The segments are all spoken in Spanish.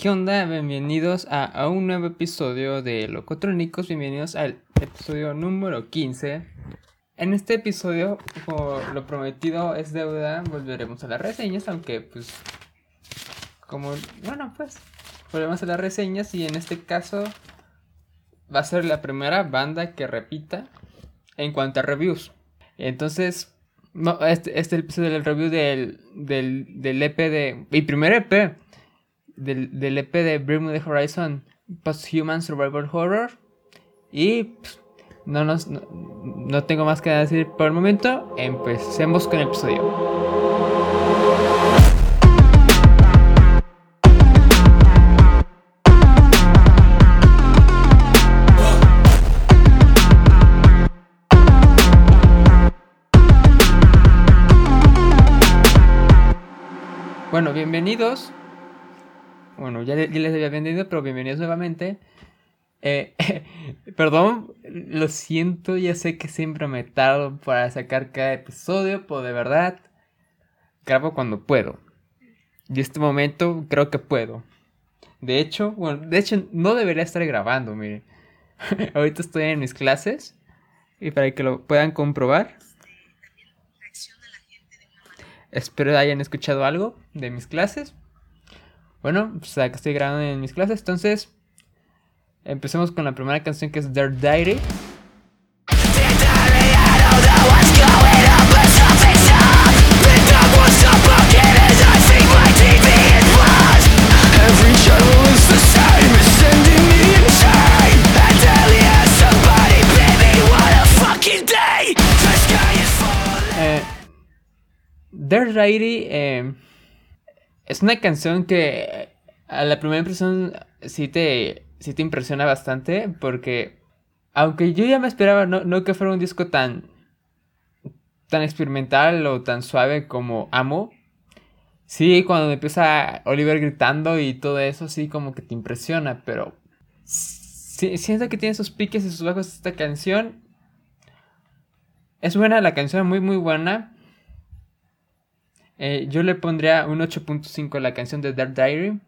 ¿Qué onda? Bienvenidos a, un nuevo episodio de Locotrónicos. Bienvenidos al episodio número 15. En este episodio, como lo prometido es deuda, volveremos a las reseñas, aunque pues como, bueno, pues volvemos a las reseñas y en este caso va a ser la primera banda que repita en cuanto a reviews. Entonces, este, este episodio del review del, del, del EP de... Mi primer EP del, del EP de Bring Me Horizon Post-Human Survival Horror. Y pues, no, nos, no, tengo más que decir por el momento. Empecemos con el episodio. Bueno, bienvenidos bueno, ya, les había vendido, pero bienvenidos nuevamente. Eh, perdón, lo siento, ya sé que siempre me tardo para sacar cada episodio, pero de verdad grabo cuando puedo. Y este momento creo que puedo. De hecho, bueno, de hecho no debería estar grabando, mire. Ahorita estoy en mis clases y para que lo puedan comprobar. Espero hayan escuchado algo de mis clases. Bueno, pues que estoy grabando en mis clases, entonces empecemos con la primera canción que es Dirt Diary. Eh, Dirt Diary eh, es una canción que a la primera impresión sí te, sí te impresiona bastante porque aunque yo ya me esperaba no, que fuera un disco tan, tan experimental o tan suave como Amo, sí, cuando empieza Oliver gritando y todo eso, sí, como que te impresiona, pero siento que tiene sus piques y sus bajos esta canción. Es buena la canción, muy, muy buena. Eh, yo le pondría un 8.5 a la canción de Dark Diary.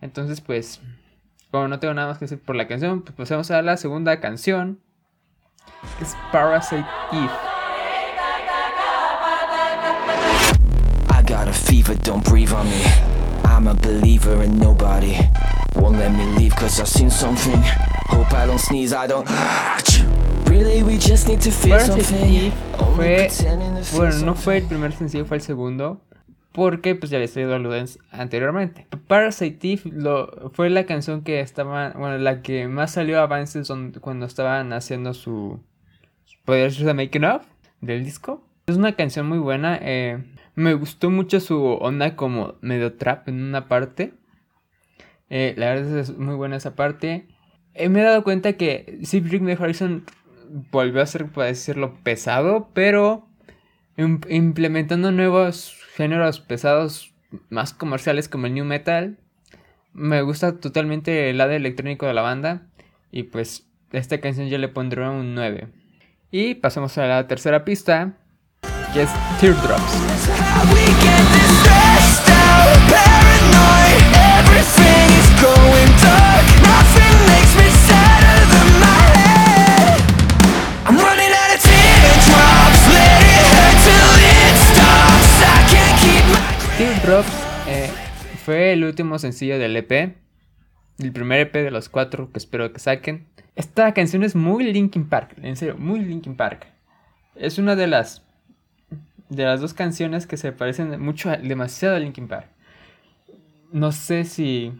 Entonces, pues, como no tengo nada más que decir por la canción, pues pasemos a la segunda canción, que es Parasite Eve. Got a fever, don't breathe on me. I'm a believer in nobody. Won't let me leave cause I've seen something. Hope I don't sneeze, I don't. Parasite fue, bueno, no fue el primer sencillo, fue el segundo, porque pues ya había salido Ludens anteriormente. Parasite lo, fue la canción que estaba, bueno, la que más salió a avances cuando estaban haciendo su, podría decirse making of del disco. Es una canción muy buena, eh, me gustó mucho su onda como medio trap en una parte. Eh, la verdad es muy buena esa parte. Eh, me he dado cuenta que si Bring Me Horizon volvió a ser, por decirlo, pesado, pero implementando nuevos géneros pesados más comerciales como el new metal. Me gusta totalmente el lado electrónico de la banda y pues esta canción yo le pondré un 9. Y pasamos a la tercera pista, que es Teardrops. Fue el último sencillo del EP. El primer EP de los cuatro que espero que saquen. Esta canción es muy Linkin Park, en serio, muy Linkin Park. Es una de las de las dos canciones que se parecen mucho, demasiado a Linkin Park. No sé si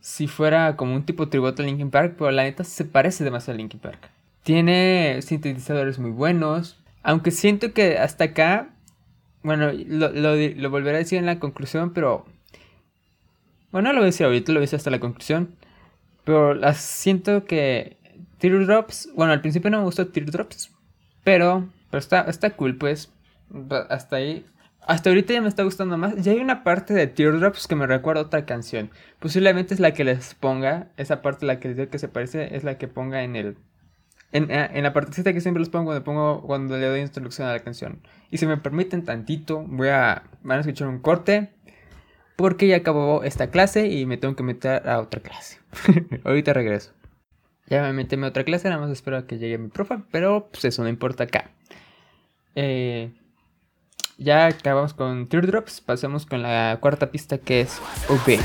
si fuera como un tipo tributo a Linkin Park, pero la neta se parece demasiado a Linkin Park. Tiene sintetizadores muy buenos, aunque siento que hasta acá bueno, lo, lo, volveré a decir en la conclusión, pero... Bueno, no lo voy a decir ahorita, lo voy a decir hasta la conclusión. Pero siento que Teardrops... Bueno, al principio no me gustó Teardrops, pero, pero está, está cool, pues. Hasta ahí. Hasta ahorita ya me está gustando más. Ya hay una parte de Teardrops que me recuerda a otra canción. Posiblemente es la que les ponga. Esa parte la que les digo que se parece es la que ponga en el eh, en, la partecita que siempre les pongo cuando, pongo cuando le doy introducción a la canción. Y si me permiten tantito, voy a. Van a escuchar un corte. porque ya acabó esta clase y me tengo que meter a otra clase. Ahorita regreso. Ya me metí a otra clase, nada más espero a que llegue mi profe, pero pues eso no importa acá. Eh, ya acabamos con Teardrops, pasemos con la cuarta pista que es Obey.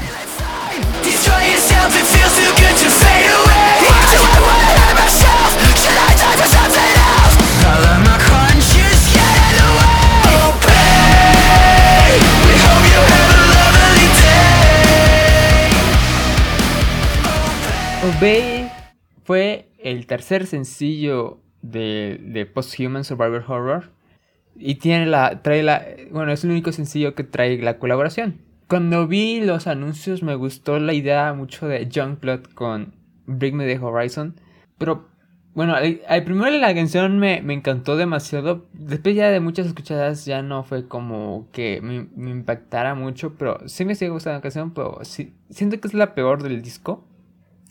Obey fue el tercer sencillo de, de Post-Human Survivor Horror. Y tiene la, trae la, bueno, es el único sencillo que trae la colaboración. Cuando vi los anuncios me gustó la idea mucho de Youngblood con Bring Me the Horizon. Pero bueno, al, primero la canción me, encantó demasiado. Después ya de muchas escuchadas ya no fue como que me, impactara mucho. Pero sí me sigue gustando la canción. Pero sí, siento que es la peor del disco.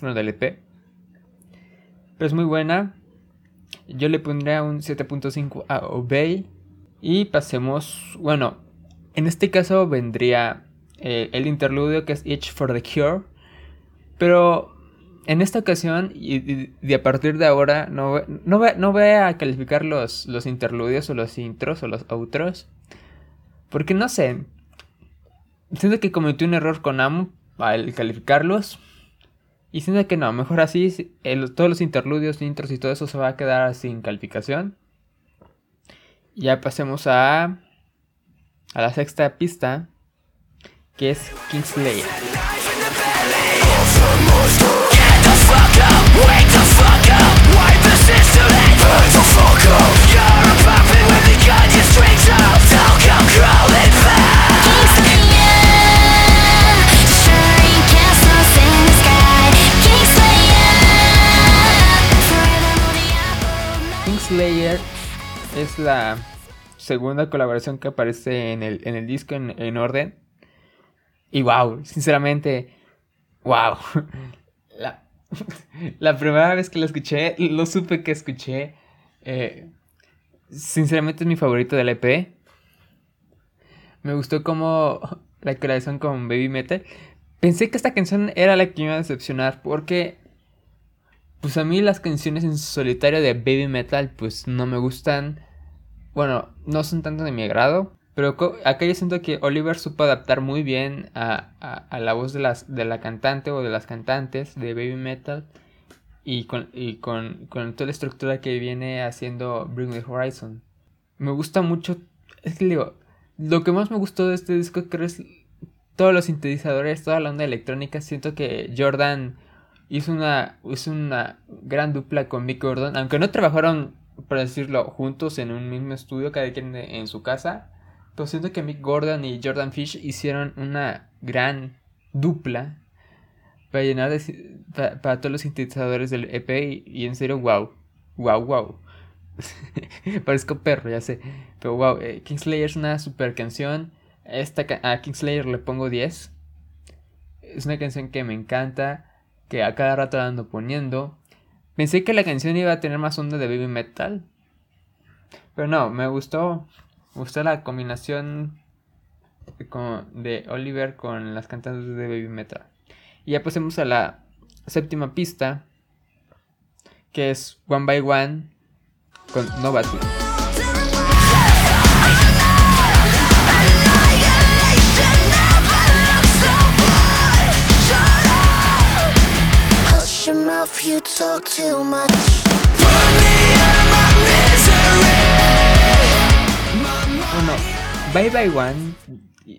Bueno, del EP. Pero es muy buena. Yo le pondría un 7.5 a Obey. Y pasemos, bueno, en este caso vendría eh, el interludio que es Itch for the Cure. Pero en esta ocasión, y, a partir de ahora, no, no, no voy a calificar los, los interludios o los intros o los outros. Porque no sé. Siento que cometí un error con Amu al calificarlos. Y siento que no, mejor así, todos los interludios, intros y todo eso se va a quedar sin calificación. Ya pasemos a, a la sexta pista, que es Kingslayer. Kingslayer es la segunda colaboración que aparece en el, en el disco en, orden. Y wow, sinceramente, wow. La, primera vez que lo escuché, lo supe que escuché. Eh, sinceramente es mi favorito del EP. Me gustó como la colaboración con Baby Metal. Pensé que esta canción era la que me iba a decepcionar porque pues a mí las canciones en solitario de Baby Metal pues no me gustan. Bueno, no son tanto de mi agrado. Pero acá yo siento que Oliver supo adaptar muy bien a, la voz de, las, de la cantante o de las cantantes de Baby Metal. Y, con, y con, con toda la estructura que viene haciendo Bring Me Horizon. Me gusta mucho. Es que digo, lo que más me gustó de este disco creo es todos los sintetizadores, toda la onda electrónica. Siento que Jordan hizo una, hizo una gran dupla con Mick Gordon, aunque no trabajaron, para decirlo, juntos en un mismo estudio, cada quien en su casa. Pero siento que Mick Gordon y Jordan Fish hicieron una gran dupla para llenar de, para, todos los sintetizadores del EP y, en serio, wow, wow, wow. Parezco perro, ya sé. Pero wow, eh, Kingslayer es una super canción. Esta, a Kingslayer le pongo 10. Es una canción que me encanta que a cada rato ando poniendo. Pensé que la canción iba a tener más onda de baby metal. Pero no, me gustó. Gustó la combinación de Oliver con las cantantes de baby metal. Y ya pasemos a la séptima pista. Que es One by One con Nobody. Bueno, Bye Bye One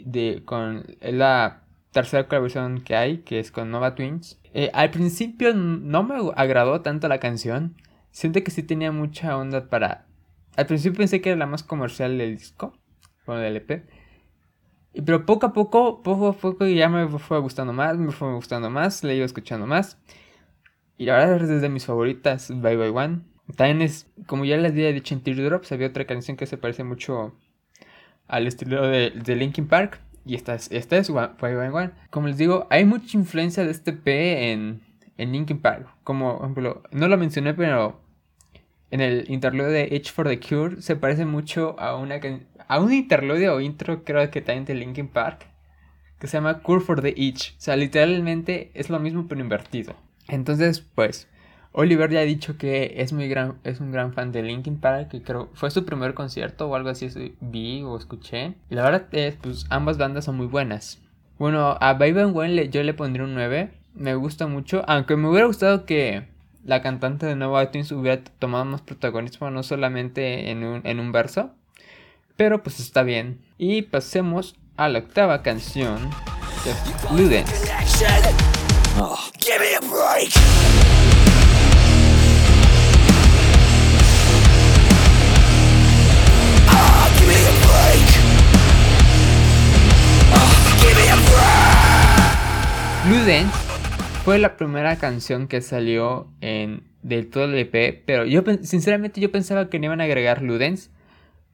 de, con la tercera colaboración que hay, que es con Nova Twins. Eh, al principio no me agradó tanto la canción. Siento que sí tenía mucha onda para... Al principio pensé que era la más comercial del disco, o del EP. Pero poco a poco, poco a poco ya me fue gustando más, me fue gustando más, le iba escuchando más. Y la verdad es desde mis favoritas, Bye Bye One. También es, como ya les había dicho en Teardrops, había otra canción que se parece mucho al estilo de, de Linkin Park. Y esta es, esta es Bye One. Como les digo, hay mucha influencia de este P en, en Linkin Park. Como, ejemplo, no lo mencioné, pero en el interludio de H for the Cure se parece mucho a una a un interludio o intro, creo que también de Linkin Park. que se llama Cure for the Itch. O sea, literalmente es lo mismo pero invertido. Entonces, pues, Oliver ya ha dicho que es muy gran, es un gran fan de Linkin Park, que creo fue su primer concierto o algo así vi o escuché. Y la verdad es, pues ambas bandas son muy buenas. Bueno, a Baby and yo le pondría un 9. Me gusta mucho, aunque me hubiera gustado que la cantante de Nueva iTunes hubiera tomado más protagonismo, no solamente en un, en un verso. Pero pues está bien. Y pasemos a la octava canción, que es Ludens. Ludens fue la primera canción que salió en del todo el EP, pero yo sinceramente yo pensaba que no iban a agregar Ludens,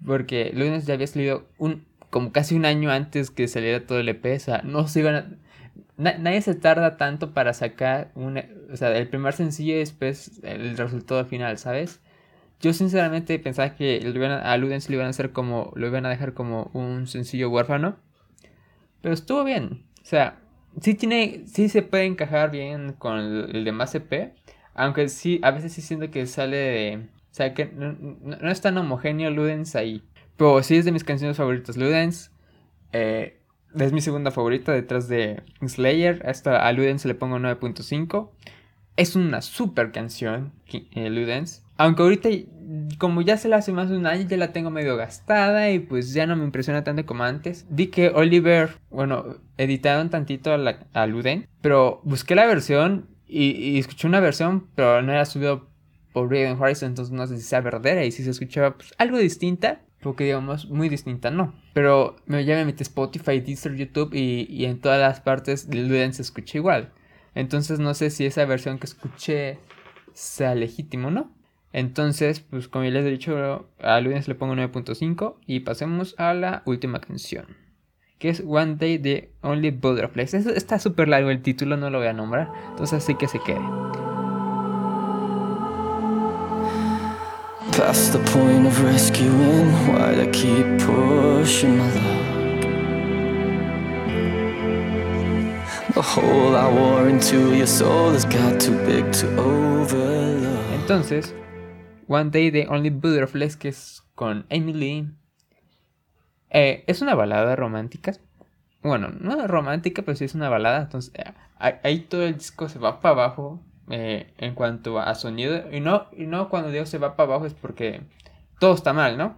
porque Ludens ya había salido un como casi un año antes que saliera todo el EP, o sea, no se iban a, nadie se tarda tanto para sacar un, o sea, el primer sencillo y después el resultado final, ¿sabes? Yo sinceramente pensaba que a Ludens lo iban a hacer como, lo iban a dejar como un sencillo huérfano, pero estuvo bien, o sea, sí tiene, sí se puede encajar bien con el, demás EP, aunque sí, a veces sí siento que sale de, o sea, que no, es tan homogéneo Ludens ahí. Pero sí es de mis canciones favoritas, Ludens. Eh, es mi segunda favorita detrás de Slayer. Esta a Ludens le pongo 9.5. Es una super canción, eh, Ludens. Aunque ahorita, como ya se la hace más de un año, ya la tengo medio gastada y pues ya no me impresiona tanto como antes. Vi que Oliver, bueno, editaron tantito a, la, a Luden, pero busqué la versión y, escuché una versión, pero no era subido por Raven Horizon, entonces no sé si sea verdadera y si se escuchaba pues, algo distinta, porque digamos muy distinta no. Pero me, ya me metí Spotify, Deezer, YouTube y, y en todas las partes de Luden se escucha igual. Entonces no sé si esa versión que escuché sea legítimo, ¿no? Entonces, pues como ya les he dicho, a Lunes le pongo 9.5 y pasemos a la última canción. Que es One Day the Only Butterflies. Está súper largo el título, no lo voy a nombrar. Entonces así que se quede. Past the point of rescuing, why I keep pushing my luck. The hole I wore into your soul has got too big to overlook. Entonces, One Day the Only Butterflies, que es con Emily. Eh, es una balada romántica. Bueno, no romántica, pero sí es una balada. Entonces, eh, ahí todo el disco se va para abajo eh, en cuanto a sonido. Y no, y no cuando digo se va para abajo es porque todo está mal, ¿no?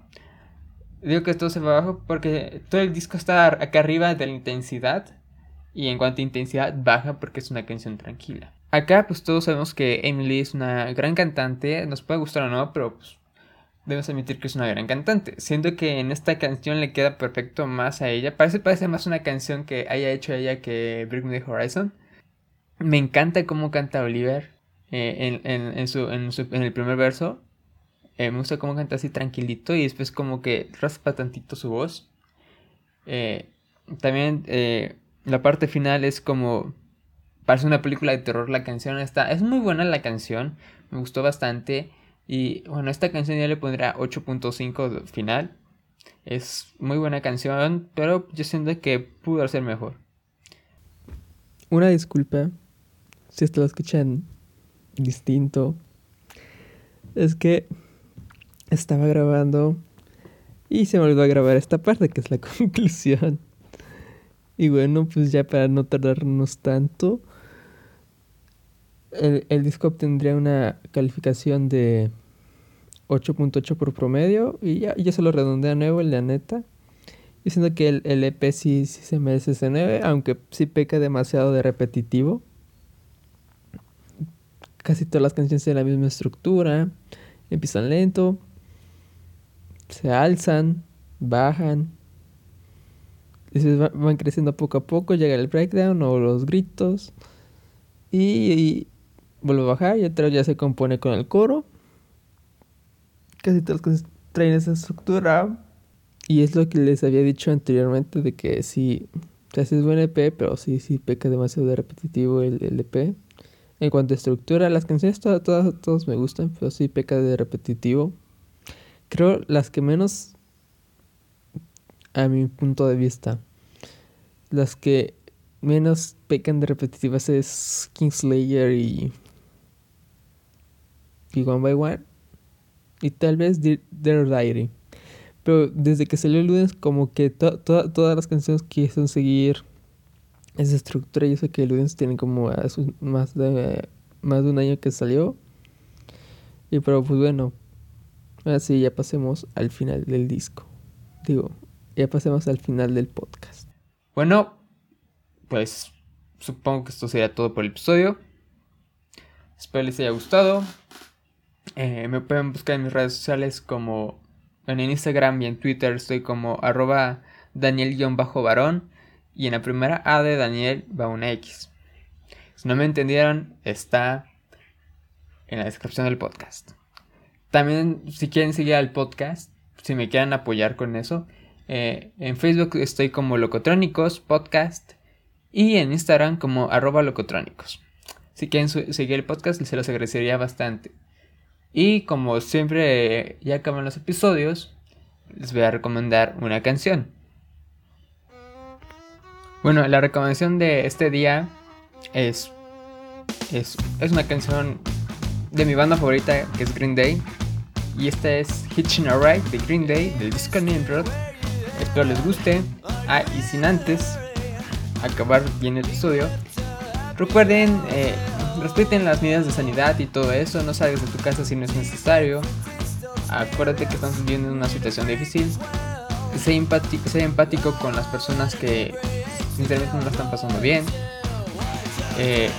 Digo que todo se va abajo porque todo el disco está acá arriba de la intensidad. Y en cuanto a intensidad baja porque es una canción tranquila. Acá pues todos sabemos que Emily es una gran cantante, nos puede gustar o no, pero pues debemos admitir que es una gran cantante. Siento que en esta canción le queda perfecto más a ella. Parece, parece más una canción que haya hecho ella que Bring Me Horizon. Me encanta cómo canta Oliver eh, en, su, en, el primer verso. Eh, me gusta cómo canta así tranquilito y después como que raspa tantito su voz. Eh, también la parte final es como Parece una película de terror la canción está. Es muy buena la canción. Me gustó bastante. Y bueno, esta canción ya le pondría 8.5 final. Es muy buena canción, pero yo siento que pudo ser mejor. Una disculpa si esto lo escuchan distinto. Es que estaba grabando y se me olvidó grabar esta parte que es la conclusión. Y bueno, pues ya para no tardarnos tanto, el, disco obtendría una calificación de 8.8 por promedio y ya, ya se lo redondea nuevo el de Aneta. Diciendo que el, EP sí, se merece ese 9, aunque sí peca demasiado de repetitivo. Casi todas las canciones tienen la misma estructura, empiezan lento, se alzan, bajan, van creciendo poco a poco, llega el breakdown o los gritos. y, vuelve a bajar y otra ya se compone con el coro. Casi todas las traen esa estructura. Y es lo que les había dicho anteriormente de que sí, o es buen EP, pero sí, sí peca demasiado de repetitivo el, el EP. En cuanto a estructura, las canciones todas, todas, todas me gustan, pero sí peca de repetitivo. Creo las que menos, a mi punto de vista, Las que menos pecan de repetitivas es Kingslayer y. One by One. Y tal vez Dear Diary. Pero desde que salió lunes, como que todas las canciones quisieron seguir esa estructura. Yo sé que lunes tiene como más de, más de un año que salió. Y pero pues bueno, así ya pasemos al final del disco. Digo, ya pasemos al final del podcast. Bueno, pues supongo que esto sería todo por el episodio. Espero les haya gustado. Eh, me pueden buscar en mis redes sociales como en Instagram y en Twitter estoy como arroba Daniel-varón y en la primera A de Daniel va una X. Si no me entendieron, está en la descripción del podcast. También si quieren seguir al podcast, si me quieren apoyar con eso, eh, en Facebook estoy como Locotrónicos Podcast y en Instagram como arroba locotrónicos. Si quieren seguir el podcast, se los agradecería bastante. Y como siempre ya acaban los episodios, les voy a recomendar una canción. Bueno, la recomendación de este día es, es, es una canción de mi banda favorita que es Green Day. Y esta es Hitching a Ride de Green Day del disco Nimrod. Espero les guste. Ah, y sin antes acabar bien el episodio, recuerden, eh, respeten las medidas de sanidad y todo eso, no salgas de tu casa si no es necesario. Acuérdate que estamos viviendo una situación difícil. Sé empático, sé empático con las personas que sinceramente no lo están pasando bien. Eh,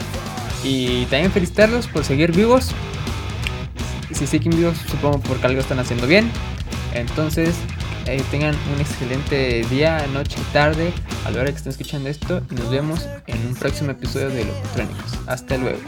y también felicitarlos por seguir vivos. Si siguen vivos, supongo porque algo están haciendo bien. Entonces, eh, tengan un excelente día, noche, tarde, a la hora que estén escuchando esto. Y nos vemos en un próximo episodio de Locotrónicos. Hasta luego.